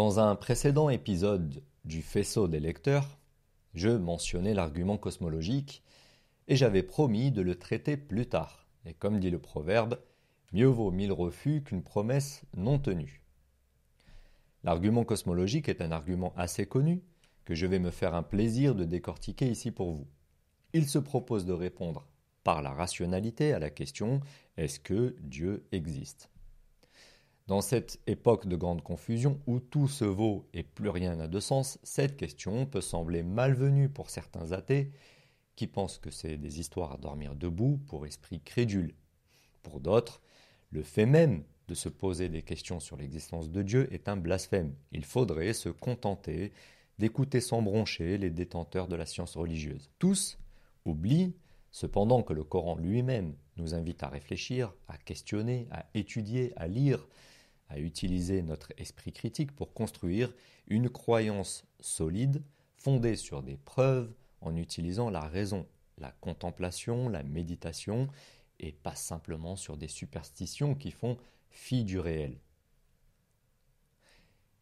Dans un précédent épisode du faisceau des lecteurs, je mentionnais l'argument cosmologique et j'avais promis de le traiter plus tard. Et comme dit le proverbe, mieux vaut mille refus qu'une promesse non tenue. L'argument cosmologique est un argument assez connu que je vais me faire un plaisir de décortiquer ici pour vous. Il se propose de répondre par la rationalité à la question est-ce que Dieu existe? Dans cette époque de grande confusion où tout se vaut et plus rien n'a de sens, cette question peut sembler malvenue pour certains athées qui pensent que c'est des histoires à dormir debout pour esprits crédules. Pour d'autres, le fait même de se poser des questions sur l'existence de Dieu est un blasphème. Il faudrait se contenter d'écouter sans broncher les détenteurs de la science religieuse. Tous oublient cependant que le Coran lui-même nous invite à réfléchir, à questionner, à étudier, à lire, à utiliser notre esprit critique pour construire une croyance solide fondée sur des preuves en utilisant la raison, la contemplation, la méditation et pas simplement sur des superstitions qui font fi du réel.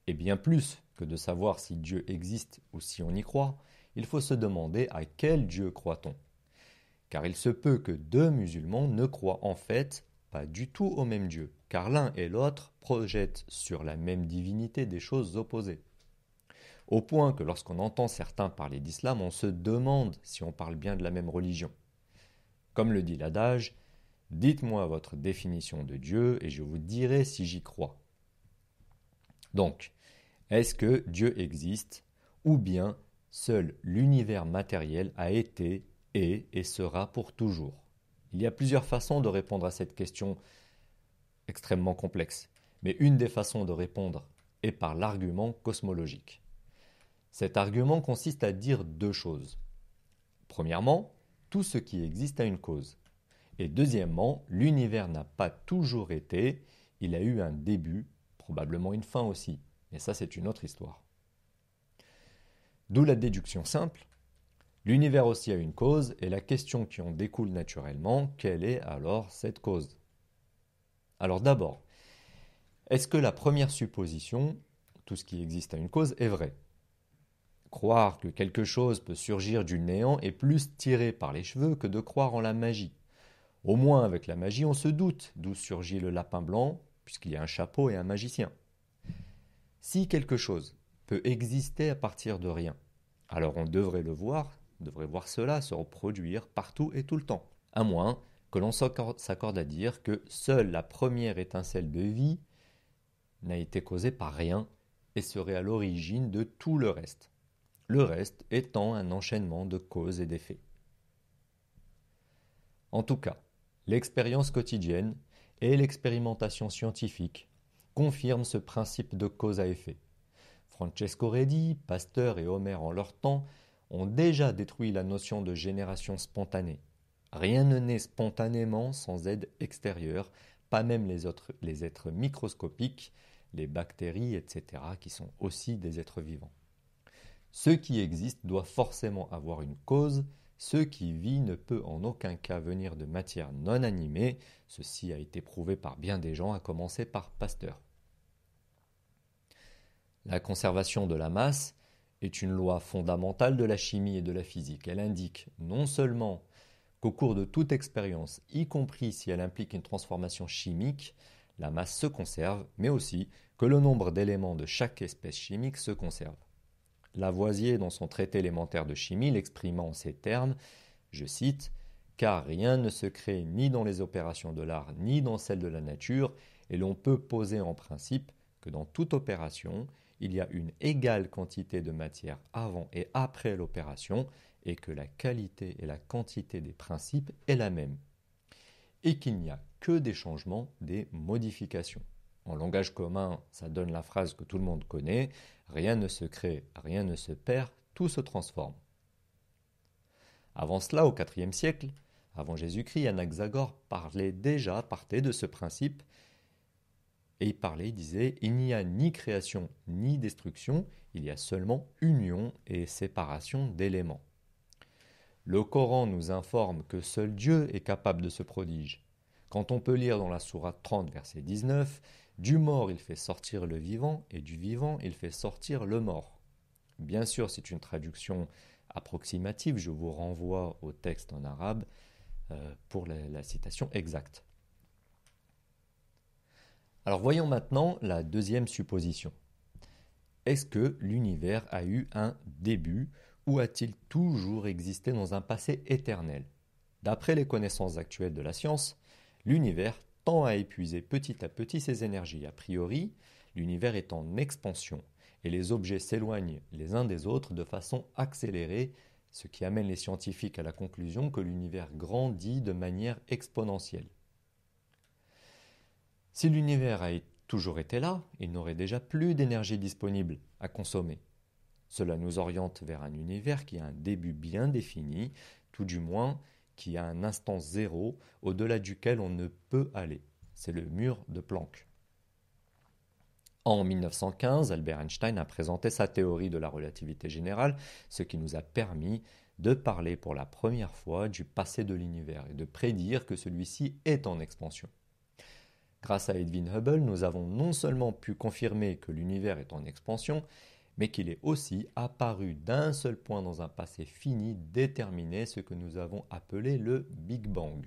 Et bien plus que de savoir si Dieu existe ou si on y croit, il faut se demander à quel Dieu croit-on. Car il se peut que deux musulmans ne croient en fait pas du tout au même Dieu, car l'un et l'autre projettent sur la même divinité des choses opposées. Au point que lorsqu'on entend certains parler d'islam, on se demande si on parle bien de la même religion. Comme le dit l'adage, dites-moi votre définition de Dieu et je vous dirai si j'y crois. Donc, est-ce que Dieu existe ou bien seul l'univers matériel a été, est et sera pour toujours? Il y a plusieurs façons de répondre à cette question extrêmement complexe, mais une des façons de répondre est par l'argument cosmologique. Cet argument consiste à dire deux choses. Premièrement, tout ce qui existe a une cause. Et deuxièmement, l'univers n'a pas toujours été, il a eu un début, probablement une fin aussi. Mais ça, c'est une autre histoire. D'où la déduction simple, L'univers aussi a une cause, et la question qui en découle naturellement, quelle est alors cette cause? Alors d'abord, est-ce que la première supposition, tout ce qui existe a une cause, est vraie? Croire que quelque chose peut surgir du néant est plus tiré par les cheveux que de croire en la magie. Au moins avec la magie, on se doute d'où surgit le lapin blanc, puisqu'il y a un chapeau et un magicien. Si quelque chose peut exister à partir de rien, alors on devrait le voir devrait voir cela se reproduire partout et tout le temps. À moins que l'on s'accorde à dire que seule la première étincelle de vie n'a été causée par rien et serait à l'origine de tout le reste. Le reste étant un enchaînement de causes et d'effets. En tout cas, l'expérience quotidienne et l'expérimentation scientifique confirment ce principe de cause à effet. Francesco Redi, Pasteur et Homer en leur temps ont déjà détruit la notion de génération spontanée. Rien ne naît spontanément sans aide extérieure, pas même les, autres, êtres microscopiques, les bactéries, etc., qui sont aussi des êtres vivants. Ce qui existe doit forcément avoir une cause, ce qui vit ne peut en aucun cas venir de matière non animée, ceci a été prouvé par bien des gens, à commencer par Pasteur. La conservation de la masse est une loi fondamentale de la chimie et de la physique. Elle indique non seulement qu'au cours de toute expérience, y compris si elle implique une transformation chimique, la masse se conserve, mais aussi que le nombre d'éléments de chaque espèce chimique se conserve. Lavoisier, dans son traité élémentaire de chimie, l'exprima en ces termes, je cite, Car rien ne se crée ni dans les opérations de l'art ni dans celles de la nature, et l'on peut poser en principe que dans toute opération, il y a une égale quantité de matière avant et après l'opération et que la qualité et la quantité des principes est la même. Et qu'il n'y a que des changements, des modifications. En langage commun, ça donne la phrase que tout le monde connaît, rien ne se crée, rien ne se perd, tout se transforme. Avant cela, au IVe siècle, avant Jésus-Christ, Anaxagore parlait déjà, partait de ce principe et il parlait, il disait, il n'y a ni création ni destruction, il y a seulement union et séparation d'éléments. Le Coran nous informe que seul Dieu est capable de ce prodige. Quand on peut lire dans la sourate 30, verset 19, Du mort, il fait sortir le vivant, et du vivant, il fait sortir le mort. Bien sûr, c'est une traduction approximative, je vous renvoie au texte en arabe euh, pour la citation exacte. Alors voyons maintenant la deuxième supposition. Est-ce que l'univers a eu un début? Ou a-t-il toujours existé dans un passé éternel? D'après les connaissances actuelles de la science, l'univers tend à épuiser petit à petit ses énergies. A priori, l'univers est en expansion et les objets s'éloignent les uns des autres de façon accélérée, ce qui amène les scientifiques à la conclusion que l'univers grandit de manière exponentielle. Si l'univers a toujours été là, il n'aurait déjà plus d'énergie disponible à consommer. Cela nous oriente vers un univers qui a un début bien défini, tout du moins qui a un instant zéro au-delà duquel on ne peut aller. C'est le mur de Planck. En 1915, Albert Einstein a présenté sa théorie de la relativité générale, ce qui nous a permis de parler pour la première fois du passé de l'univers et de prédire que celui-ci est en expansion. Grâce à Edwin Hubble, nous avons non seulement pu confirmer que l'univers est en expansion, mais qu'il est aussi apparu d'un seul point dans un passé fini déterminé, ce que nous avons appelé le Big Bang.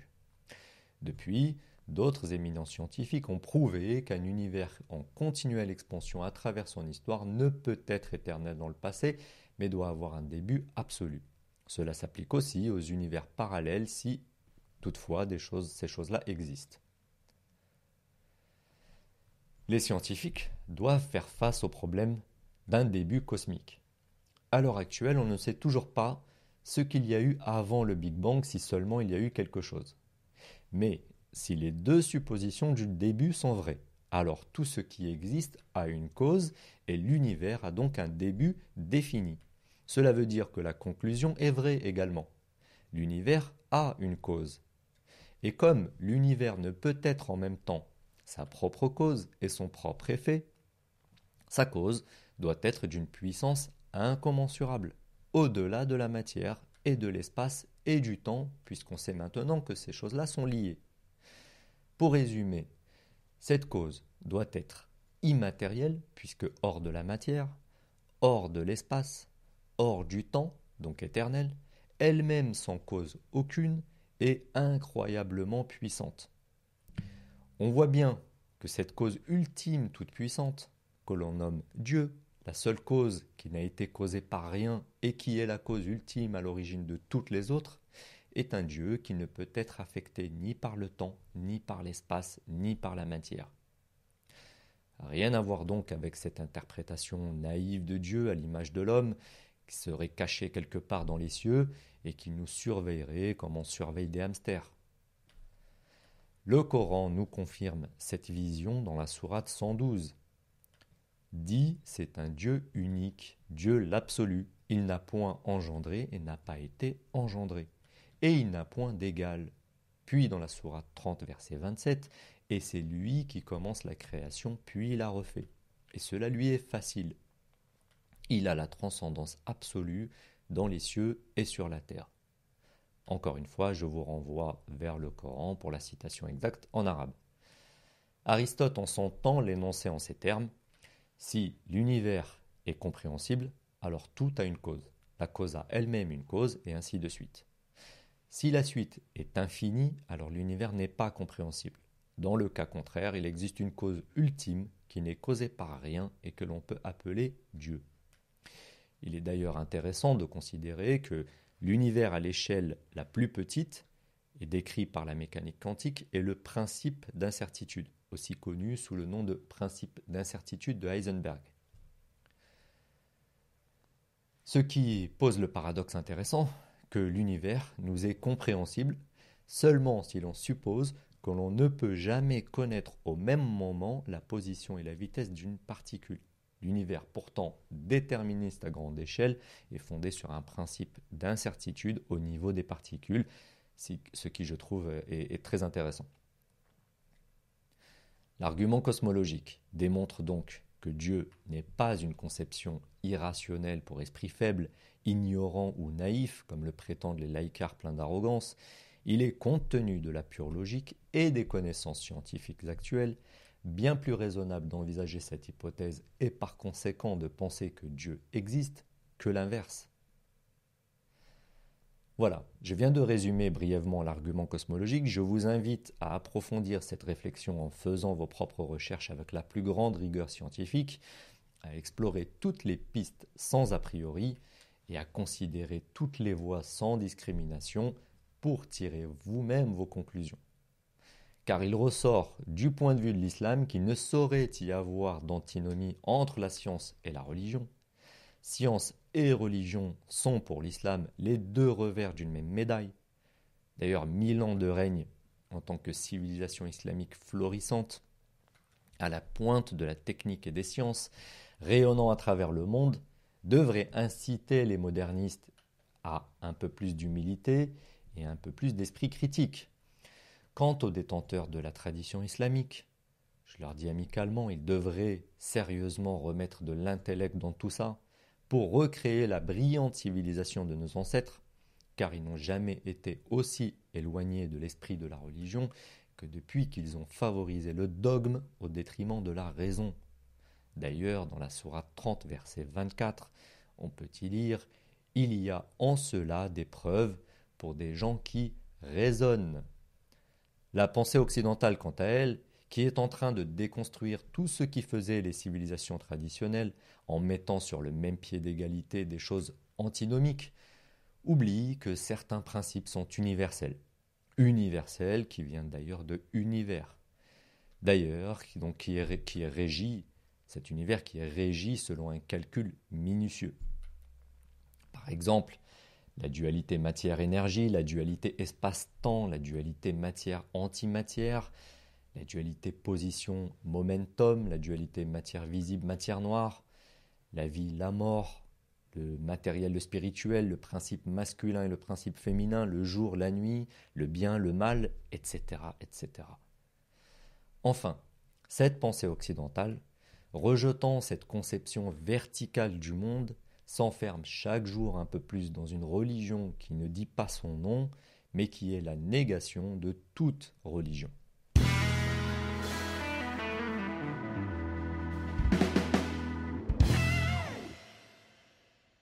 Depuis, d'autres éminents scientifiques ont prouvé qu'un univers en continuelle expansion à travers son histoire ne peut être éternel dans le passé, mais doit avoir un début absolu. Cela s'applique aussi aux univers parallèles si toutefois ces choses-là existent. Les scientifiques doivent faire face au problème d'un début cosmique. À l'heure actuelle, on ne sait toujours pas ce qu'il y a eu avant le Big Bang si seulement il y a eu quelque chose. Mais si les deux suppositions du début sont vraies, alors tout ce qui existe a une cause et l'univers a donc un début défini. Cela veut dire que la conclusion est vraie également. L'univers a une cause. Et comme l'univers ne peut être en même temps sa propre cause et son propre effet, sa cause doit être d'une puissance incommensurable, au-delà de la matière et de l'espace et du temps, puisqu'on sait maintenant que ces choses-là sont liées. Pour résumer, cette cause doit être immatérielle, puisque hors de la matière, hors de l'espace, hors du temps, donc éternelle, elle-même sans cause aucune et incroyablement puissante. On voit bien que cette cause ultime toute puissante, que l'on nomme Dieu, la seule cause qui n'a été causée par rien et qui est la cause ultime à l'origine de toutes les autres, est un Dieu qui ne peut être affecté ni par le temps, ni par l'espace, ni par la matière. Rien à voir donc avec cette interprétation naïve de Dieu à l'image de l'homme, qui serait caché quelque part dans les cieux et qui nous surveillerait comme on surveille des hamsters. Le Coran nous confirme cette vision dans la sourate 112. Dit, c'est un Dieu unique, Dieu l'absolu. Il n'a point engendré et n'a pas été engendré. Et il n'a point d'égal. Puis dans la sourate 30, verset 27, et c'est lui qui commence la création, puis la refait. Et cela lui est facile. Il a la transcendance absolue dans les cieux et sur la terre. Encore une fois, je vous renvoie vers le Coran pour la citation exacte en arabe. Aristote en son temps l'énonçait en ces termes Si l'univers est compréhensible, alors tout a une cause. La cause a elle-même une cause, et ainsi de suite. Si la suite est infinie, alors l'univers n'est pas compréhensible. Dans le cas contraire, il existe une cause ultime qui n'est causée par rien et que l'on peut appeler Dieu. Il est d'ailleurs intéressant de considérer que L'univers à l'échelle la plus petite, décrit par la mécanique quantique, est le principe d'incertitude, aussi connu sous le nom de principe d'incertitude de Heisenberg. Ce qui pose le paradoxe intéressant que l'univers nous est compréhensible seulement si l'on suppose que l'on ne peut jamais connaître au même moment la position et la vitesse d'une particule. L'univers, pourtant déterministe à grande échelle, est fondé sur un principe d'incertitude au niveau des particules, ce qui, je trouve, est, très intéressant. L'argument cosmologique démontre donc que Dieu n'est pas une conception irrationnelle pour esprit faible, ignorant ou naïf, comme le prétendent les laïcars pleins d'arrogance, il est compte tenu de la pure logique et des connaissances scientifiques actuelles, bien plus raisonnable d'envisager cette hypothèse et par conséquent de penser que Dieu existe que l'inverse. Voilà, je viens de résumer brièvement l'argument cosmologique. Je vous invite à approfondir cette réflexion en faisant vos propres recherches avec la plus grande rigueur scientifique, à explorer toutes les pistes sans a priori et à considérer toutes les voies sans discrimination pour tirer vous-même vos conclusions. Car il ressort du point de vue de l'islam qu'il ne saurait y avoir d'antinomie entre la science et la religion. Science et religion sont pour l'islam les deux revers d'une même médaille. D'ailleurs, mille ans de règne en tant que civilisation islamique florissante, à la pointe de la technique et des sciences, rayonnant à travers le monde, devrait inciter les modernistes à un peu plus d'humilité et un peu plus d'esprit critique. Quant aux détenteurs de la tradition islamique, je leur dis amicalement, ils devraient sérieusement remettre de l'intellect dans tout ça, pour recréer la brillante civilisation de nos ancêtres, car ils n'ont jamais été aussi éloignés de l'esprit de la religion que depuis qu'ils ont favorisé le dogme au détriment de la raison. D'ailleurs, dans la Sourate 30, verset 24, on peut y lire Il y a en cela des preuves pour des gens qui raisonnent. La pensée occidentale, quant à elle, qui est en train de déconstruire tout ce qui faisait les civilisations traditionnelles en mettant sur le même pied d'égalité des choses antinomiques, oublie que certains principes sont universels. Universels qui viennent d'ailleurs de univers. D'ailleurs, qui, qui est régi, cet univers qui est régi selon un calcul minutieux. Par exemple, la dualité matière-énergie, la dualité espace-temps, la dualité matière-antimatière, la dualité position-momentum, la dualité matière visible, matière noire, la vie, la mort, le matériel, le spirituel, le principe masculin et le principe féminin, le jour, la nuit, le bien, le mal, etc. etc. Enfin, cette pensée occidentale, rejetant cette conception verticale du monde, s'enferme chaque jour un peu plus dans une religion qui ne dit pas son nom, mais qui est la négation de toute religion.